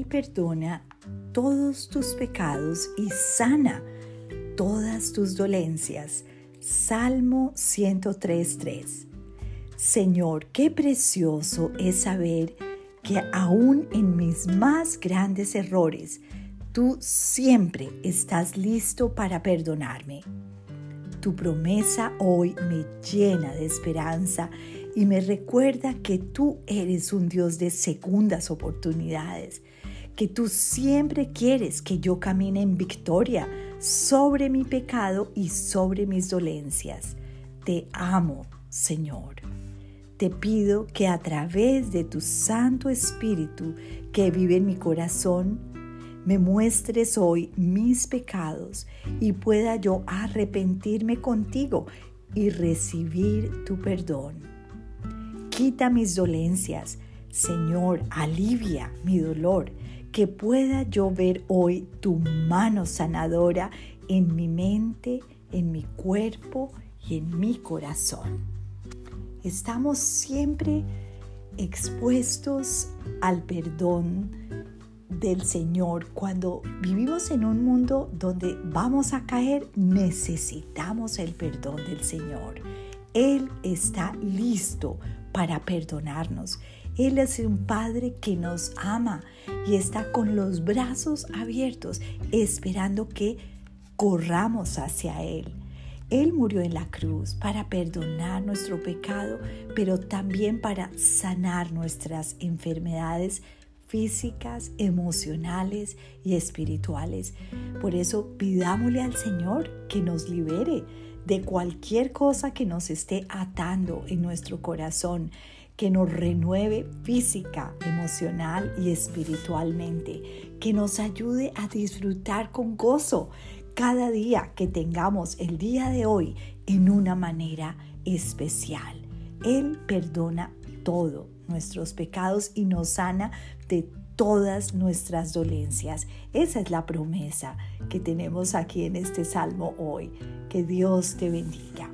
perdona todos tus pecados y sana todas tus dolencias. Salmo 103.3. Señor, qué precioso es saber que aún en mis más grandes errores, tú siempre estás listo para perdonarme. Tu promesa hoy me llena de esperanza y me recuerda que tú eres un Dios de segundas oportunidades, que tú siempre quieres que yo camine en victoria sobre mi pecado y sobre mis dolencias. Te amo, Señor. Te pido que a través de tu Santo Espíritu que vive en mi corazón, me muestres hoy mis pecados y pueda yo arrepentirme contigo y recibir tu perdón. Quita mis dolencias. Señor, alivia mi dolor. Que pueda yo ver hoy tu mano sanadora en mi mente, en mi cuerpo y en mi corazón. Estamos siempre expuestos al perdón del Señor. Cuando vivimos en un mundo donde vamos a caer, necesitamos el perdón del Señor. Él está listo para perdonarnos. Él es un Padre que nos ama y está con los brazos abiertos esperando que corramos hacia Él. Él murió en la cruz para perdonar nuestro pecado, pero también para sanar nuestras enfermedades físicas, emocionales y espirituales. Por eso pidámosle al Señor que nos libere de cualquier cosa que nos esté atando en nuestro corazón, que nos renueve física, emocional y espiritualmente, que nos ayude a disfrutar con gozo cada día que tengamos el día de hoy en una manera especial. Él perdona todo nuestros pecados y nos sana de todas nuestras dolencias. Esa es la promesa que tenemos aquí en este salmo hoy. Que Dios te bendiga.